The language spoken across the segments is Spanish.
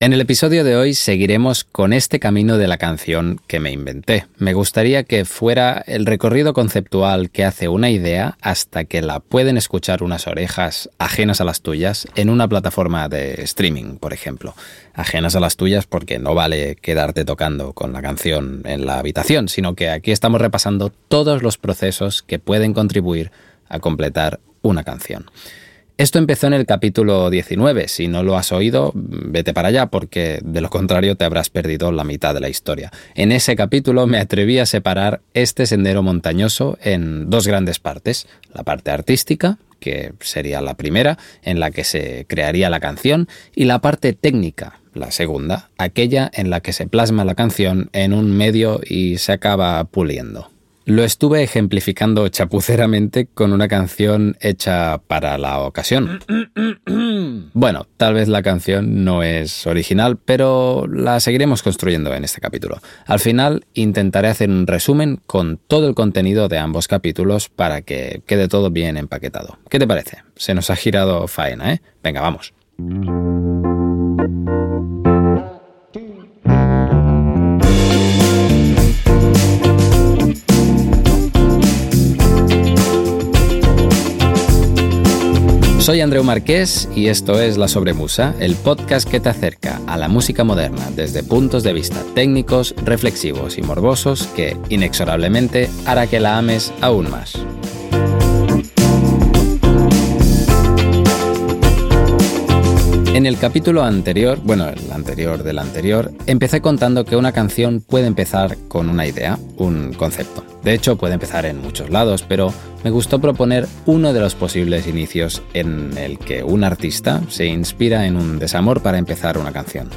En el episodio de hoy seguiremos con este camino de la canción que me inventé. Me gustaría que fuera el recorrido conceptual que hace una idea hasta que la pueden escuchar unas orejas ajenas a las tuyas en una plataforma de streaming, por ejemplo. Ajenas a las tuyas porque no vale quedarte tocando con la canción en la habitación, sino que aquí estamos repasando todos los procesos que pueden contribuir a completar una canción. Esto empezó en el capítulo 19. Si no lo has oído, vete para allá porque de lo contrario te habrás perdido la mitad de la historia. En ese capítulo me atreví a separar este sendero montañoso en dos grandes partes. La parte artística, que sería la primera, en la que se crearía la canción, y la parte técnica, la segunda, aquella en la que se plasma la canción en un medio y se acaba puliendo. Lo estuve ejemplificando chapuceramente con una canción hecha para la ocasión. Bueno, tal vez la canción no es original, pero la seguiremos construyendo en este capítulo. Al final intentaré hacer un resumen con todo el contenido de ambos capítulos para que quede todo bien empaquetado. ¿Qué te parece? Se nos ha girado faena, ¿eh? Venga, vamos. Soy Andreu Marqués y esto es La Sobremusa, el podcast que te acerca a la música moderna desde puntos de vista técnicos, reflexivos y morbosos que, inexorablemente, hará que la ames aún más. En el capítulo anterior, bueno, el anterior del anterior, empecé contando que una canción puede empezar con una idea, un concepto. De hecho, puede empezar en muchos lados, pero me gustó proponer uno de los posibles inicios en el que un artista se inspira en un desamor para empezar una canción.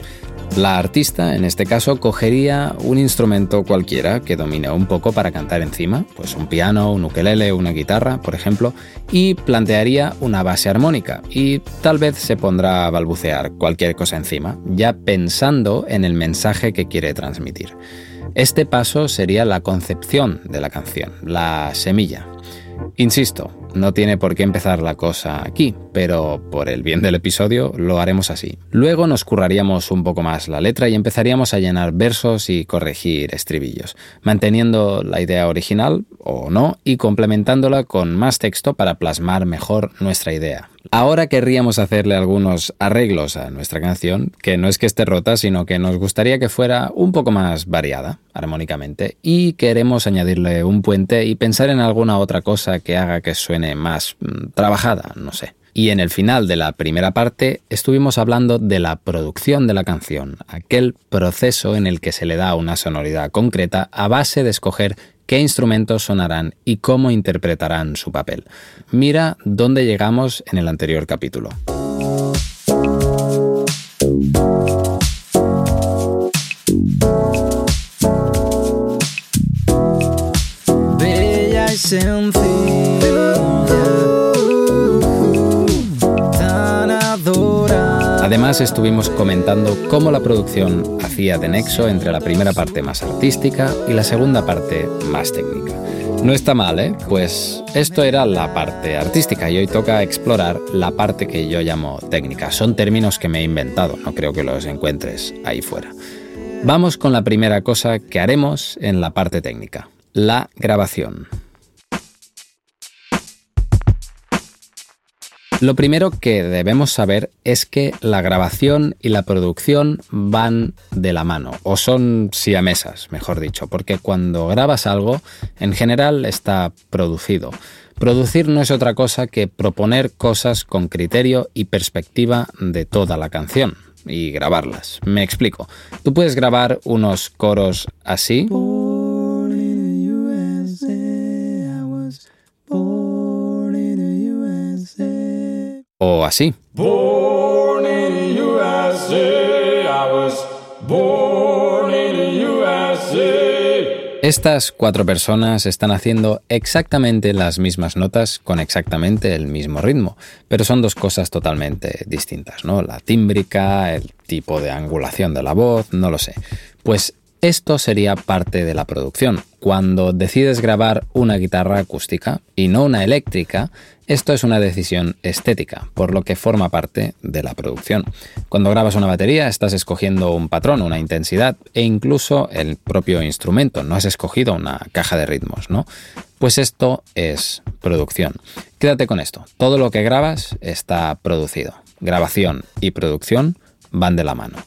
La artista, en este caso, cogería un instrumento cualquiera que domine un poco para cantar encima, pues un piano, un ukelele, una guitarra, por ejemplo, y plantearía una base armónica y tal vez se pondrá a balbucear cualquier cosa encima, ya pensando en el mensaje que quiere transmitir. Este paso sería la concepción de la canción, la semilla. Insisto, no tiene por qué empezar la cosa aquí, pero por el bien del episodio lo haremos así. Luego nos curraríamos un poco más la letra y empezaríamos a llenar versos y corregir estribillos, manteniendo la idea original o no y complementándola con más texto para plasmar mejor nuestra idea. Ahora querríamos hacerle algunos arreglos a nuestra canción, que no es que esté rota, sino que nos gustaría que fuera un poco más variada armónicamente y queremos añadirle un puente y pensar en alguna otra cosa que haga que suene más mm, trabajada, no sé. Y en el final de la primera parte estuvimos hablando de la producción de la canción, aquel proceso en el que se le da una sonoridad concreta a base de escoger qué instrumentos sonarán y cómo interpretarán su papel. Mira dónde llegamos en el anterior capítulo. Bella Además estuvimos comentando cómo la producción hacía de nexo entre la primera parte más artística y la segunda parte más técnica. No está mal, ¿eh? Pues esto era la parte artística y hoy toca explorar la parte que yo llamo técnica. Son términos que me he inventado, no creo que los encuentres ahí fuera. Vamos con la primera cosa que haremos en la parte técnica, la grabación. Lo primero que debemos saber es que la grabación y la producción van de la mano, o son siamesas, mejor dicho, porque cuando grabas algo, en general está producido. Producir no es otra cosa que proponer cosas con criterio y perspectiva de toda la canción y grabarlas. Me explico. Tú puedes grabar unos coros así. O así. Estas cuatro personas están haciendo exactamente las mismas notas con exactamente el mismo ritmo, pero son dos cosas totalmente distintas, ¿no? La tímbrica, el tipo de angulación de la voz, no lo sé. Pues Esto sería parte de la producción. Cuando decides grabar una guitarra acústica y no una eléctrica, esto es una decisión estética, por lo que forma parte de la producción. Cuando grabas una batería estás escogiendo un patrón, una intensidad e incluso el propio instrumento, no has escogido una caja de ritmos, ¿no? Pues esto es producción. Quédate con esto, todo lo que grabas está producido. Grabación y producción van de la mano.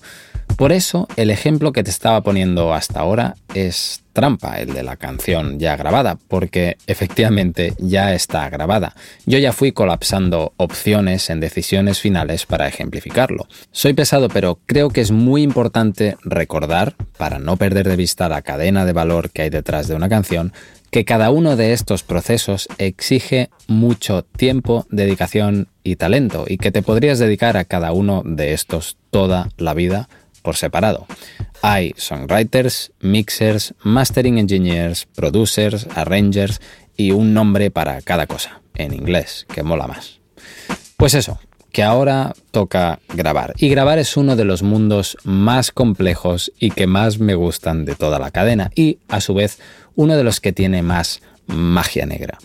Por eso, el ejemplo que te estaba poniendo hasta ahora es trampa, el de la canción ya grabada, porque efectivamente ya está grabada. Yo ya fui colapsando opciones en decisiones finales para ejemplificarlo. Soy pesado, pero creo que es muy importante recordar, para no perder de vista la cadena de valor que hay detrás de una canción, que cada uno de estos procesos exige mucho tiempo, dedicación y talento, y que te podrías dedicar a cada uno de estos toda la vida por separado. Hay songwriters, mixers, mastering engineers, producers, arrangers y un nombre para cada cosa, en inglés, que mola más. Pues eso, que ahora toca grabar. Y grabar es uno de los mundos más complejos y que más me gustan de toda la cadena y, a su vez, uno de los que tiene más magia negra.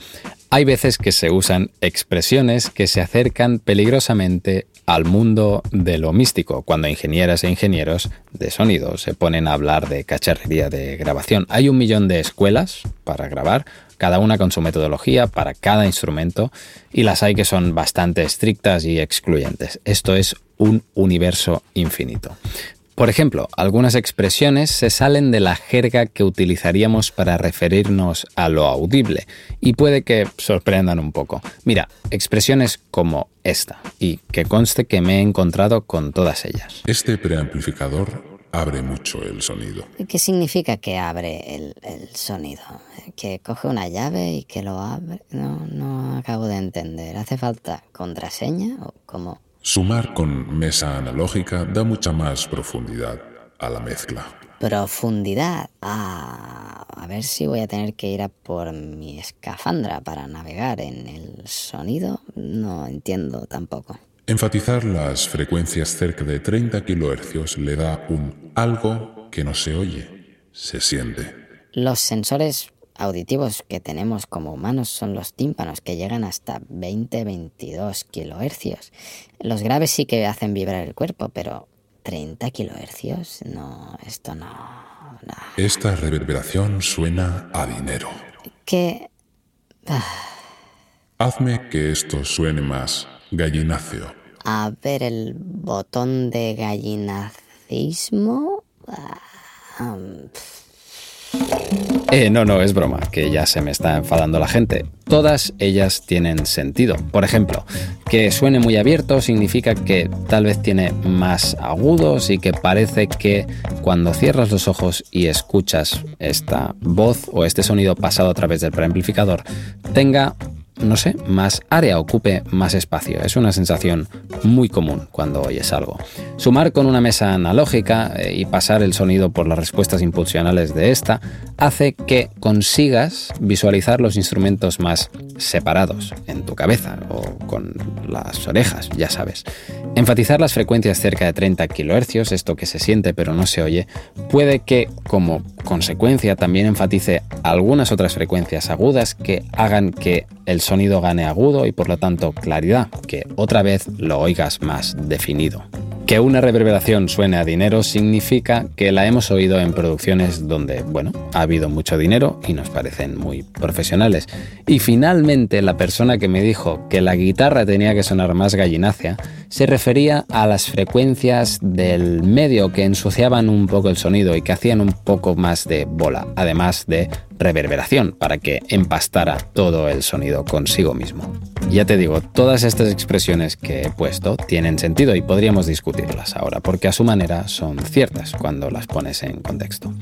Hay veces que se usan expresiones que se acercan peligrosamente al mundo de lo místico, cuando ingenieras e ingenieros de sonido se ponen a hablar de cacharrería de grabación. Hay un millón de escuelas para grabar, cada una con su metodología para cada instrumento, y las hay que son bastante estrictas y excluyentes. Esto es un universo infinito. Por ejemplo, algunas expresiones se salen de la jerga que utilizaríamos para referirnos a lo audible y puede que sorprendan un poco. Mira, expresiones como esta, y que conste que me he encontrado con todas ellas. Este preamplificador abre mucho el sonido. ¿Qué significa que abre el, sonido? ¿Que coge una llave y que lo abre? No, no acabo de entender. ¿Hace falta contraseña o cómo? Sumar con mesa analógica da mucha más profundidad a la mezcla. Profundidad. Ah, a ver si voy a tener que ir a por mi escafandra para navegar en el sonido. No entiendo tampoco. Enfatizar las frecuencias cerca de 30 kHz le da un algo que no se oye, se siente. Los sensores auditivos que tenemos como humanos son los tímpanos que llegan hasta 20-22 kilohercios. Los graves sí que hacen vibrar el cuerpo, pero 30 kilohercios, no, esto no, no. Esta reverberación suena a dinero. ¿Qué? Ah. Hazme que esto suene más gallináceo. A ver el botón de gallinacismo. Ah, um, eh, no, no, es broma, que ya se me está enfadando la gente. Todas ellas tienen sentido. Por ejemplo, que suene muy abierto significa que tal vez tiene más agudos y que parece que cuando cierras los ojos y escuchas esta voz o este sonido pasado a través del preamplificador, tenga no sé, más área, ocupe más espacio. Es una sensación muy común cuando oyes algo. Sumar con una mesa analógica eh, y pasar el sonido por las respuestas impulsionales de esta hace que consigas visualizar los instrumentos más separados en tu cabeza o con las orejas, ya sabes. Enfatizar las frecuencias cerca de 30 kHz, esto que se siente pero no se oye, puede que como consecuencia también enfatice algunas otras frecuencias agudas que hagan que el sonido gane agudo y por lo tanto claridad, que otra vez lo oigas más definido. Que una reverberación suene a dinero significa que la hemos oído en producciones donde, bueno, ha habido mucho dinero y nos parecen muy profesionales. Y finalmente la persona que me dijo que la guitarra tenía que sonar más gallinácea se refería a las frecuencias del medio que ensuciaban un poco el sonido y que hacían un poco más de bola, además de reverberación para que empastara todo el sonido consigo mismo. Ya te digo, todas estas expresiones que he puesto tienen sentido y podríamos discutirlas ahora, porque a su manera son ciertas cuando las pones en contexto.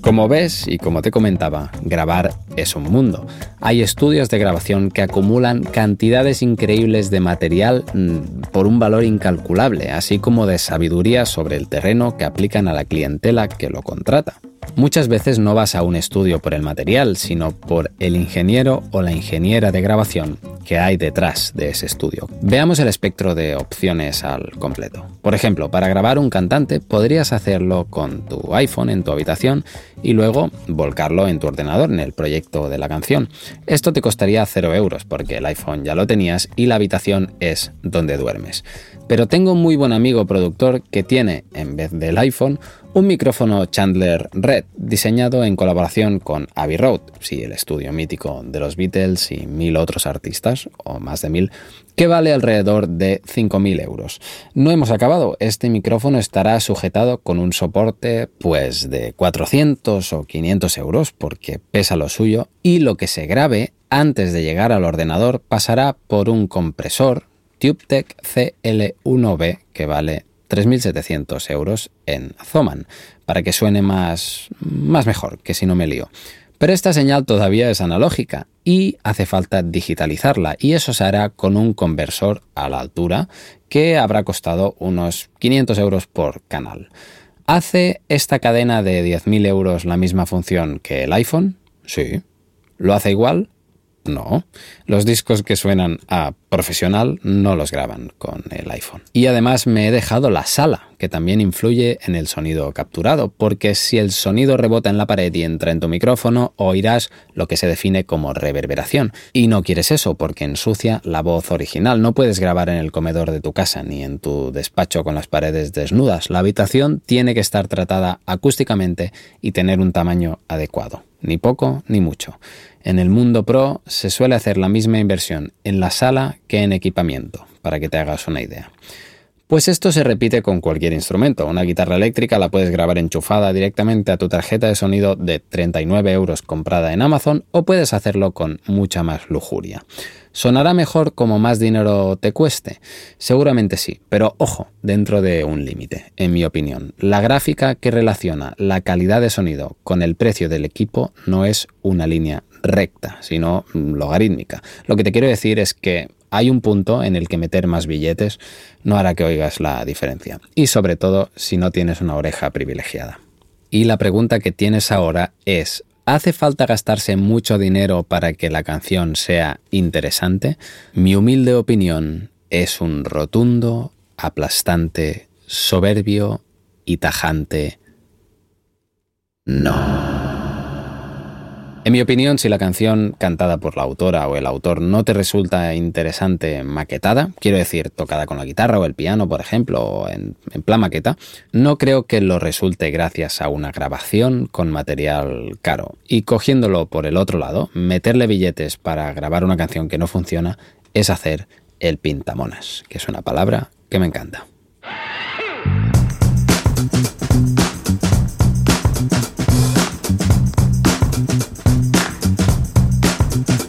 Como ves y como te comentaba, grabar es un mundo. Hay estudios de grabación que acumulan cantidades increíbles de material mm, por un valor incalculable, así como de sabiduría sobre el terreno que aplican a la clientela que lo contrata. Muchas veces no vas a un estudio por el material, sino por el ingeniero o la ingeniera de grabación que hay detrás de ese estudio. Veamos el espectro de opciones al completo. Por ejemplo, para grabar un cantante podrías hacerlo con tu iPhone en tu habitación y luego volcarlo en tu ordenador en el proyecto de la canción. Esto te costaría 0 euros porque el iPhone ya lo tenías y la habitación es donde duermes. Pero tengo un muy buen amigo productor que tiene, en vez del iPhone, un micrófono Chandler Red, diseñado en colaboración con Abbey Road, sí, el estudio mítico de los Beatles y mil otros artistas, o más de mil, que vale alrededor de 5.000 euros. No hemos acabado, este micrófono estará sujetado con un soporte pues de 400 o 500 euros porque pesa lo suyo y lo que se grabe antes de llegar al ordenador pasará por un compresor TubeTech CL1B que vale 3.700 euros en Zoman, para que suene más, más mejor, que si no me lío. Pero esta señal todavía es analógica y hace falta digitalizarla y eso se hará con un conversor a la altura que habrá costado unos 500 euros por canal. ¿Hace esta cadena de 10.000 euros la misma función que el iPhone? Sí. ¿Lo hace igual? No, los discos que suenan a profesional no los graban con el iPhone. Y además me he dejado la sala, que también influye en el sonido capturado, porque si el sonido rebota en la pared y entra en tu micrófono, oirás lo que se define como reverberación. Y no quieres eso, porque ensucia la voz original. No puedes grabar en el comedor de tu casa ni en tu despacho con las paredes desnudas. La habitación tiene que estar tratada acústicamente y tener un tamaño adecuado. Ni poco ni mucho. En el mundo pro se suele hacer la misma inversión en la sala que en equipamiento, para que te hagas una idea. Pues esto se repite con cualquier instrumento. Una guitarra eléctrica la puedes grabar enchufada directamente a tu tarjeta de sonido de 39 euros comprada en Amazon o puedes hacerlo con mucha más lujuria. ¿Sonará mejor como más dinero te cueste? Seguramente sí, pero ojo, dentro de un límite, en mi opinión. La gráfica que relaciona la calidad de sonido con el precio del equipo no es una línea recta, sino logarítmica. Lo que te quiero decir es que hay un punto en el que meter más billetes no hará que oigas la diferencia. Y sobre todo si no tienes una oreja privilegiada. Y la pregunta que tienes ahora es, ¿hace falta gastarse mucho dinero para que la canción sea interesante? Mi humilde opinión es un rotundo, aplastante, soberbio y tajante no. En mi opinión, si la canción cantada por la autora o el autor no te resulta interesante maquetada, quiero decir, tocada con la guitarra o el piano, por ejemplo, o en, en, plan maqueta, no creo que lo resulte gracias a una grabación con material caro. Y cogiéndolo por el otro lado, meterle billetes para grabar una canción que no funciona es hacer el pintamonas, que es una palabra que me encanta.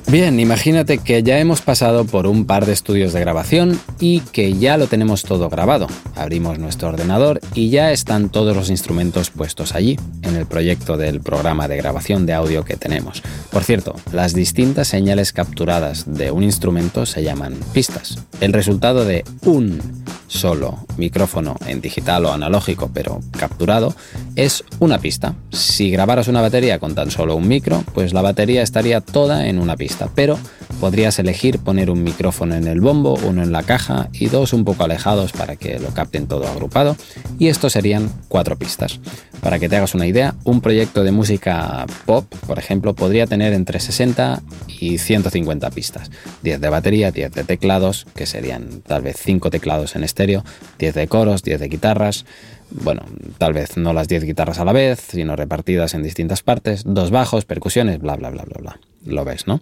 Bien, imagínate que ya hemos pasado por un par de estudios de grabación y que ya lo tenemos todo grabado. Abrimos nuestro ordenador y ya están todos los instrumentos puestos allí, en el proyecto del programa de grabación de audio que tenemos. Por cierto, las distintas señales capturadas de un instrumento se llaman pistas. El resultado de un solo micrófono en digital o analógico pero capturado es una pista. Si grabaras una batería con tan solo un micro, pues la batería estaría toda en una pista, pero podrías elegir poner un micrófono en el bombo, uno en la caja y dos un poco alejados para que lo capten todo agrupado y estos serían cuatro pistas. Para que te hagas una idea, un proyecto de música pop, por ejemplo, podría tener entre 60 y 150 pistas. 10 de batería, 10 de teclados, que serían tal vez 5 teclados en estéreo, 10 de coros, 10 de guitarras, bueno, tal vez no las 10 guitarras a la vez, sino repartidas en distintas partes, dos bajos, percusiones, bla, bla, bla, bla, bla. Lo ves, ¿no?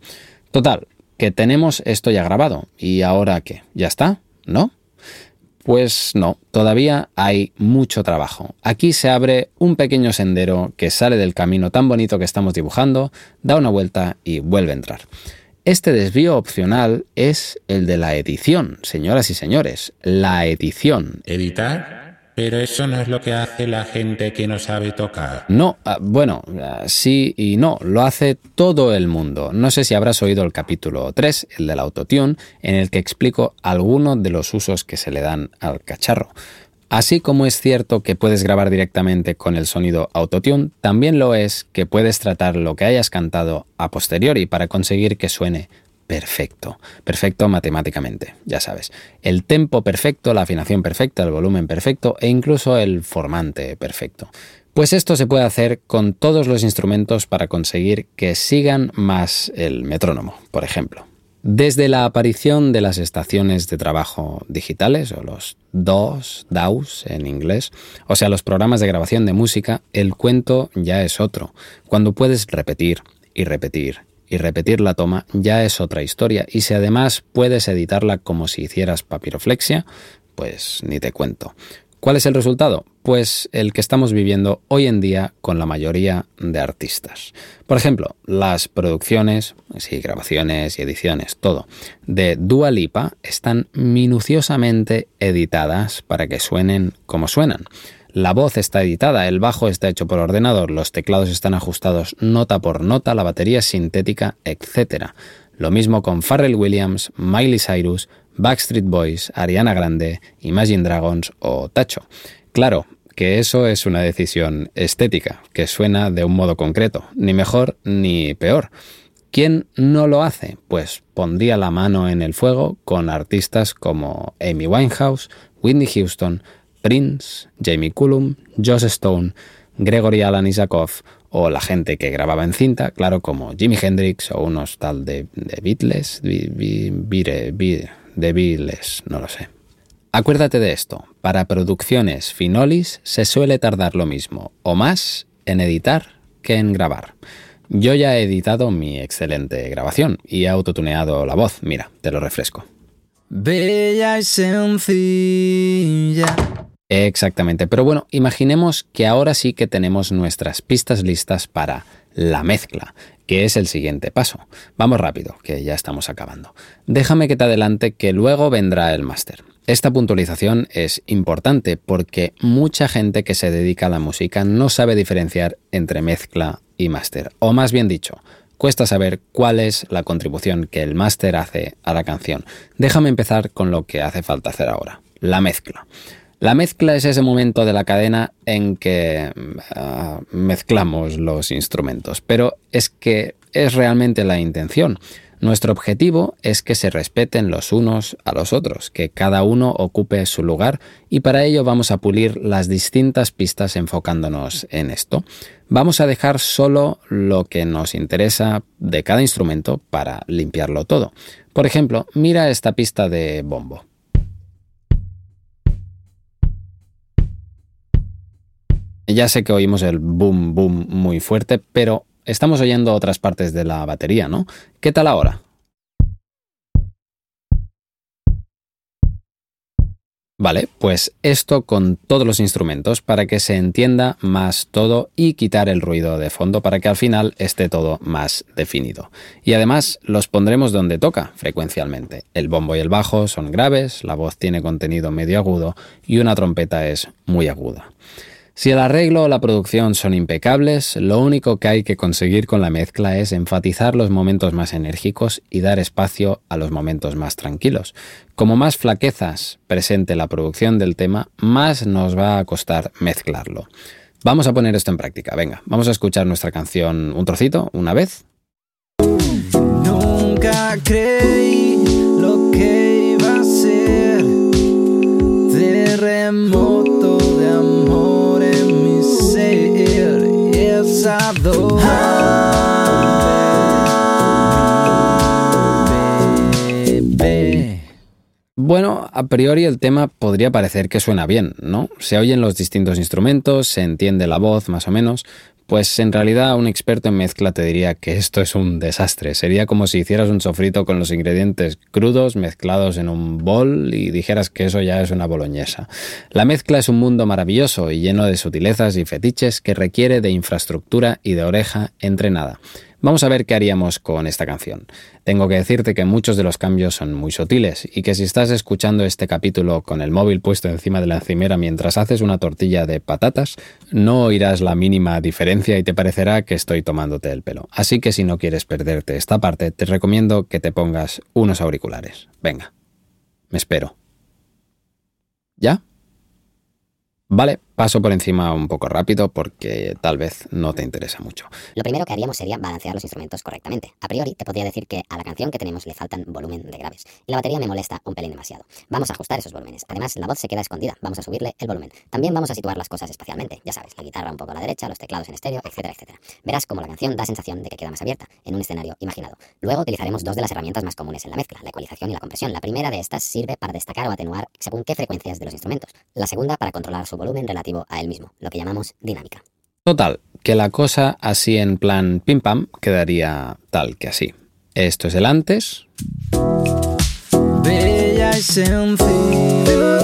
Total, que tenemos esto ya grabado. ¿Y ahora qué? ¿Ya está? ¿No? Pues no, todavía hay mucho trabajo. Aquí se abre un pequeño sendero que sale del camino tan bonito que estamos dibujando, da una vuelta y vuelve a entrar. Este desvío opcional es el de la edición, señoras y señores, la edición. ¿Editar? Pero eso no es lo que hace la gente que no sabe tocar. No, ah, bueno, ah, sí y no, lo hace todo el mundo. No sé si habrás oído el capítulo 3, el del autotune, en el que explico algunos de los usos que se le dan al cacharro. Así como es cierto que puedes grabar directamente con el sonido Autotune, también lo es que puedes tratar lo que hayas cantado a posteriori para conseguir que suene perfecto. Perfecto matemáticamente, ya sabes. El tempo perfecto, la afinación perfecta, el volumen perfecto e incluso el formante perfecto. Pues esto se puede hacer con todos los instrumentos para conseguir que sigan más el metrónomo, por ejemplo. Desde la aparición de las estaciones de trabajo digitales, o los DAWs, DAWs en inglés, o sea, los programas de grabación de música, el cuento ya es otro. Cuando puedes repetir y repetir y repetir la toma, ya es otra historia. Y si además puedes editarla como si hicieras papiroflexia, pues ni te cuento. ¿Cuál es el resultado? Pues el que estamos viviendo hoy en día con la mayoría de artistas. Por ejemplo, las producciones, sí, grabaciones y ediciones, todo, de Dua Lipa están minuciosamente editadas para que suenen como suenan. La voz está editada, el bajo está hecho por ordenador, los teclados están ajustados nota por nota, la batería es sintética, etc. Lo mismo con Pharrell Williams, Miley Cyrus, Backstreet Boys, Ariana Grande, Imagine Dragons o Tacho. Claro, que eso es una decisión estética, que suena de un modo concreto, ni mejor ni peor. ¿Quién no lo hace? Pues pondría la mano en el fuego con artistas como Amy Winehouse, Whitney Houston, Prince, Jamie Cullum, Joss Stone, Gregory Alan Isakov o la gente que grababa en cinta, claro, como Jimi Hendrix o unos tal de, Beatles, de Beatles, no lo sé. Acuérdate de esto, para producciones finolis se suele tardar lo mismo o más en editar que en grabar. Yo ya he editado mi excelente grabación y he autotuneado la voz, mira, te lo refresco. Bella y sencilla. Exactamente, pero bueno, imaginemos que ahora sí que tenemos nuestras pistas listas para la mezcla que es el siguiente paso. Vamos rápido, que ya estamos acabando. Déjame que te adelante que luego vendrá el máster. Esta puntualización es importante porque mucha gente que se dedica a la música no sabe diferenciar entre mezcla y máster. O más bien dicho, cuesta saber cuál es la contribución que el máster hace a la canción. Déjame empezar con lo que hace falta hacer ahora, la mezcla. La mezcla es ese momento de la cadena en que ah, mezclamos los instrumentos, pero es que es realmente la intención. Nuestro objetivo es que se respeten los unos a los otros, que cada uno ocupe su lugar y para ello vamos a pulir las distintas pistas enfocándonos en esto. Vamos a dejar solo lo que nos interesa de cada instrumento para limpiarlo todo. Por ejemplo, mira esta pista de bombo. Ya sé que oímos el boom boom muy fuerte, pero estamos oyendo otras partes de la batería, ¿no? ¿Qué tal ahora? Vale, pues esto con todos los instrumentos para que se entienda más todo y quitar el ruido de fondo para que al final esté todo más definido. Y además los pondremos donde toca frecuencialmente. El bombo y el bajo son graves, la voz tiene contenido medio agudo y una trompeta es muy aguda. Si el arreglo o la producción son impecables, lo único que hay que conseguir con la mezcla es enfatizar los momentos más enérgicos y dar espacio a los momentos más tranquilos. Como más flaquezas presente la producción del tema, más nos va a costar mezclarlo. Vamos a poner esto en práctica. Venga, vamos a escuchar nuestra canción un trocito, una vez. Nunca creí lo que iba a ser terremoto Bueno, a priori el tema podría parecer que suena bien, ¿no? Se oyen los distintos instrumentos, se entiende la voz más o menos, pues en realidad un experto en mezcla te diría que esto es un desastre. Sería como si hicieras un sofrito con los ingredientes crudos mezclados en un bol y dijeras que eso ya es una boloñesa. La mezcla es un mundo maravilloso y lleno de sutilezas y fetiches que requiere de infraestructura y de oreja entrenada. Vamos a ver qué haríamos con esta canción. Tengo que decirte que muchos de los cambios son muy sutiles y que si estás escuchando este capítulo con el móvil puesto encima de la encimera mientras haces una tortilla de patatas, no oirás la mínima diferencia y te parecerá que estoy tomándote el pelo. Así que si no quieres perderte esta parte, te recomiendo que te pongas unos auriculares. Venga, me espero. ¿Ya? Vale, paso por encima un poco rápido porque tal vez no te interesa mucho. Lo primero que haríamos sería balancear los instrumentos correctamente. A priori, te podría decir que a la canción que tenemos le faltan volumen de graves y la batería me molesta un pelín demasiado. Vamos a ajustar esos volúmenes. Además, la voz se queda escondida. Vamos a subirle el volumen. También vamos a situar las cosas espacialmente. Ya sabes, la guitarra un poco a la derecha, los teclados en estéreo, etcétera, etcétera. Verás cómo la canción da sensación de que queda más abierta, en un escenario imaginado. Luego utilizaremos dos de las herramientas más comunes en la mezcla, la ecualización y la compresión. La primera de estas sirve para destacar o atenuar según qué frecuencias de los instrumentos. La segunda para controlar su volumen relativo a él mismo, lo que llamamos dinámica. Total, que la cosa así en plan pim pam quedaría tal que así. Esto es el antes. Bella y sencilla,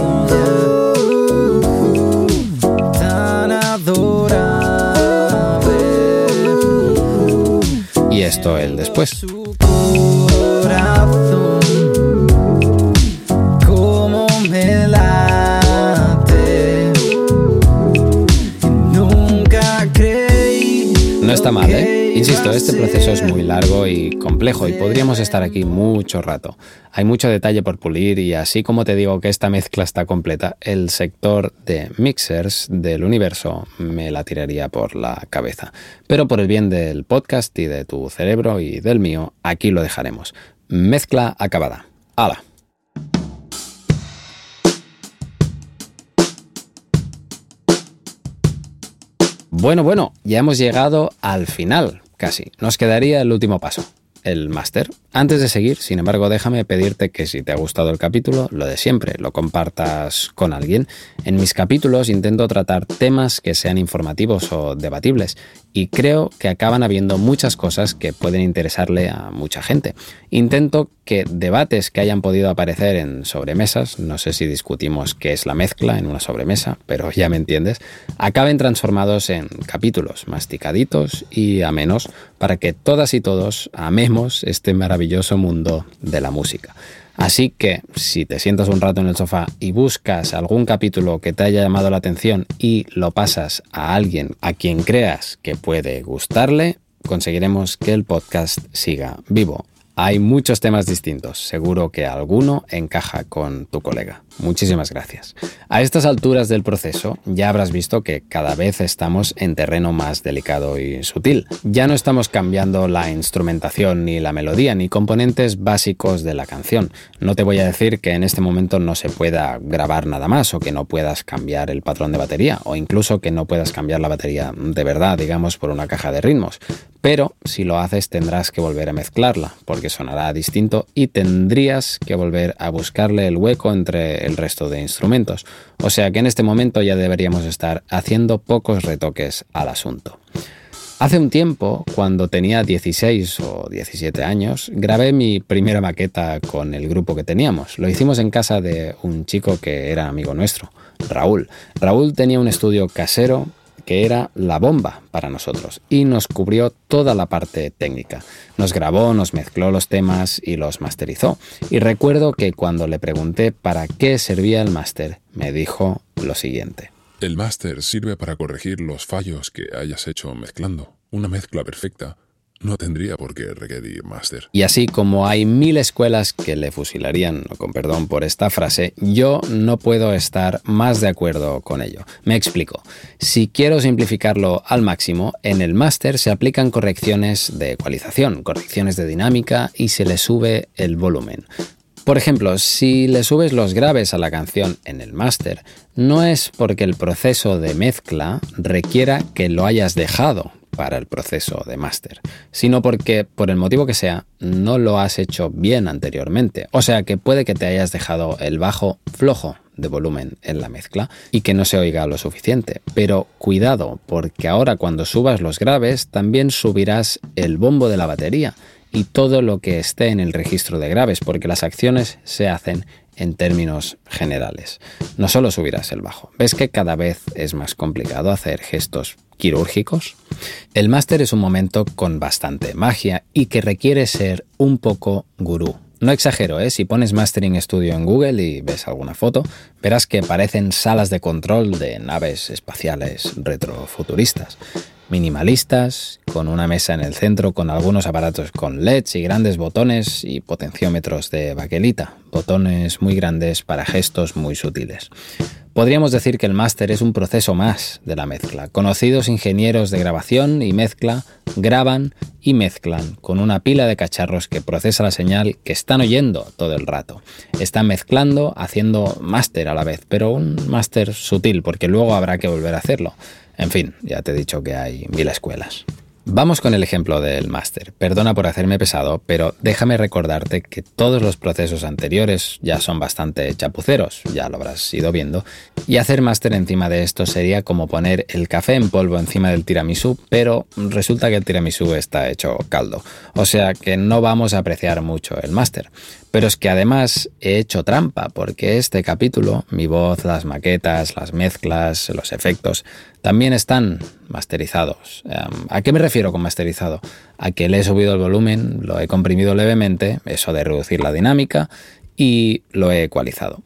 tan adorable. Y esto el después. Este proceso es muy largo y complejo y podríamos estar aquí mucho rato. Hay mucho detalle por pulir y así como te digo que esta mezcla está completa, el sector de mixers del universo me la tiraría por la cabeza. Pero por el bien del podcast y de tu cerebro y del mío, aquí lo dejaremos. Mezcla acabada. ¡Hala! Bueno, bueno, ya hemos llegado al final, casi. Nos quedaría el último paso, el máster. Antes de seguir, sin embargo, déjame pedirte que si te ha gustado el capítulo, lo de siempre, lo compartas con alguien. En mis capítulos intento tratar temas que sean informativos o debatibles y creo que acaban habiendo muchas cosas que pueden interesarle a mucha gente. Intento que debates que hayan podido aparecer en sobremesas, no sé si discutimos qué es la mezcla en una sobremesa, pero ya me entiendes, acaben transformados en capítulos masticaditos y amenos para que todas y todos amemos este maravilloso mundo de la música. Así que si te sientas un rato en el sofá y buscas algún capítulo que te haya llamado la atención y lo pasas a alguien a quien creas que puede gustarle, conseguiremos que el podcast siga vivo. Hay muchos temas distintos, seguro que alguno encaja con tu colega. Muchísimas gracias. A estas alturas del proceso ya habrás visto que cada vez estamos en terreno más delicado y sutil. Ya no estamos cambiando la instrumentación ni la melodía ni componentes básicos de la canción. No te voy a decir que en este momento no se pueda grabar nada más o que no puedas cambiar el patrón de batería o incluso que no puedas cambiar la batería de verdad, digamos, por una caja de ritmos. Pero si lo haces tendrás que volver a mezclarla porque sonará distinto y tendrías que volver a buscarle el hueco entre el resto de instrumentos. O sea que en este momento ya deberíamos estar haciendo pocos retoques al asunto. Hace un tiempo, cuando tenía 16 o 17 años, grabé mi primera maqueta con el grupo que teníamos. Lo hicimos en casa de un chico que era amigo nuestro, Raúl. Raúl tenía un estudio casero que era la bomba para nosotros y nos cubrió toda la parte técnica. Nos grabó, nos mezcló los temas y los masterizó. Y recuerdo que cuando le pregunté para qué servía el máster, me dijo lo siguiente. El máster sirve para corregir los fallos que hayas hecho mezclando. Una mezcla perfecta no tendría por qué requerir máster. Y así como hay mil escuelas que le fusilarían, con perdón por esta frase, yo no puedo estar más de acuerdo con ello. Me explico. Si quiero simplificarlo al máximo, en el máster se aplican correcciones de ecualización, correcciones de dinámica y se le sube el volumen. Por ejemplo, si le subes los graves a la canción en el máster, no es porque el proceso de mezcla requiera que lo hayas dejado para el proceso de máster, sino porque, por el motivo que sea, no lo has hecho bien anteriormente. O sea que puede que te hayas dejado el bajo flojo de volumen en la mezcla y que no se oiga lo suficiente. Pero cuidado, porque ahora cuando subas los graves también subirás el bombo de la batería y todo lo que esté en el registro de graves, porque las acciones se hacen en términos generales. No solo subirás el bajo. ¿Ves que cada vez es más complicado hacer gestos quirúrgicos? El máster es un momento con bastante magia y que requiere ser un poco gurú. No exagero, ¿eh? si pones Mastering Studio en Google y ves alguna foto, verás que parecen salas de control de naves espaciales retrofuturistas. Minimalistas, con una mesa en el centro con algunos aparatos con LEDs y grandes botones y potenciómetros de baquelita, botones muy grandes para gestos muy sutiles. Podríamos decir que el máster es un proceso más de la mezcla. Conocidos ingenieros de grabación y mezcla graban y mezclan con una pila de cacharros que procesa la señal que están oyendo todo el rato. Están mezclando, haciendo máster a la vez, pero un máster sutil porque luego habrá que volver a hacerlo. En fin, ya te he dicho que hay mil escuelas. Vamos con el ejemplo del máster. Perdona por hacerme pesado, pero déjame recordarte que todos los procesos anteriores ya son bastante chapuceros, ya lo habrás ido viendo, y hacer máster encima de esto sería como poner el café en polvo encima del tiramisú, pero resulta que el tiramisú está hecho caldo, o sea que no vamos a apreciar mucho el máster. Pero es que además he hecho trampa, porque este capítulo, mi voz, las maquetas, las mezclas, los efectos, también están masterizados. Em, ¿A qué me refiero con masterizado? A que le he subido el volumen, lo he comprimido levemente, eso de reducir la dinámica, y lo he ecualizado.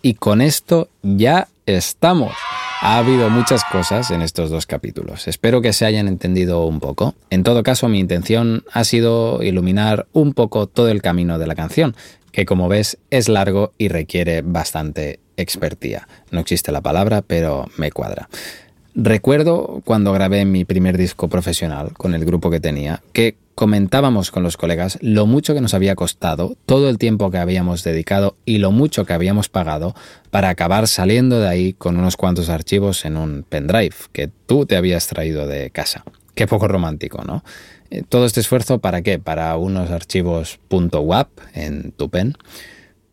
Y con esto ya estamos. Ha habido muchas cosas en estos dos capítulos. Espero que se hayan entendido un poco. En todo caso, mi intención ha sido iluminar un poco todo el camino de la canción, que como ves es largo y requiere bastante expertía. No existe la palabra, pero me cuadra. Recuerdo cuando grabé mi primer disco profesional con el grupo que tenía, que comentábamos con los colegas lo mucho que nos había costado, todo el tiempo que habíamos dedicado y lo mucho que habíamos pagado para acabar saliendo de ahí con unos cuantos archivos en un pendrive que tú te habías traído de casa. Qué poco romántico, ¿no? Eh, todo este esfuerzo para qué? Para unos archivos .wap en tu pen.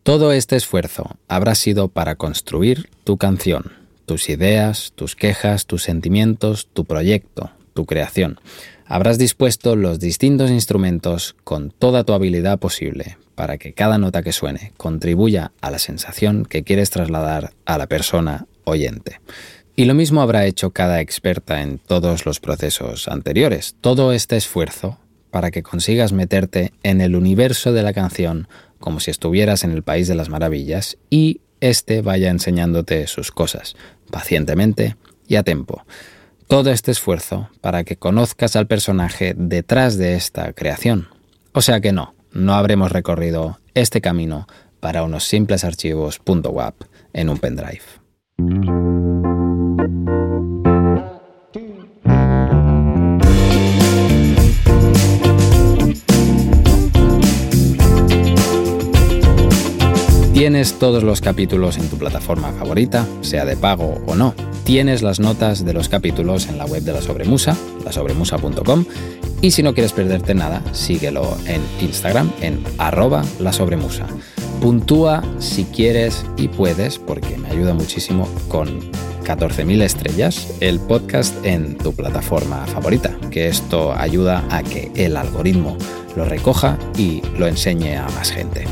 Todo este esfuerzo habrá sido para construir tu canción, tus ideas, tus quejas, tus sentimientos, tu proyecto, tu creación habrás dispuesto los distintos instrumentos con toda tu habilidad posible para que cada nota que suene contribuya a la sensación que quieres trasladar a la persona oyente. Y lo mismo habrá hecho cada experta en todos los procesos anteriores. Todo este esfuerzo para que consigas meterte en el universo de la canción como si estuvieras en el país de las maravillas y éste vaya enseñándote sus cosas, pacientemente y a tiempo todo este esfuerzo para que conozcas al personaje detrás de esta creación. O sea que no, no habremos recorrido este camino para unos simples archivos .wap en un pendrive. Todos los capítulos en tu plataforma favorita, sea de pago o no. Tienes las notas de los capítulos en la web de la Sobremusa, lasobremusa.com. Y si no quieres perderte nada, síguelo en Instagram en arroba lasobremusa. Puntúa si quieres y puedes, porque me ayuda muchísimo con 14.000 estrellas el podcast en tu plataforma favorita, que esto ayuda a que el algoritmo lo recoja y lo enseñe a más gente.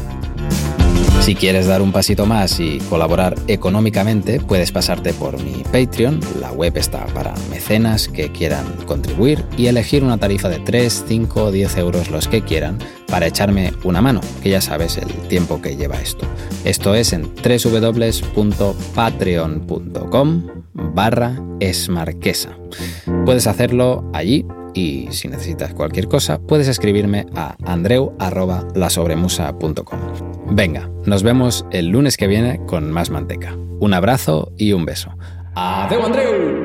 Si quieres dar un pasito más y colaborar económicamente, puedes pasarte por mi Patreon, la web está para mecenas que quieran contribuir y elegir una tarifa de 3, 5 o 10 euros los que quieran para echarme una mano, que ya sabes el tiempo que lleva esto. Esto es en www.patreon.com barra esmarquesa. Puedes hacerlo allí y si necesitas cualquier cosa, puedes escribirme a andreu.lasobremusa.com. Venga, nos vemos el lunes que viene con más manteca. Un abrazo y un beso. ¡Adeu, Andreu!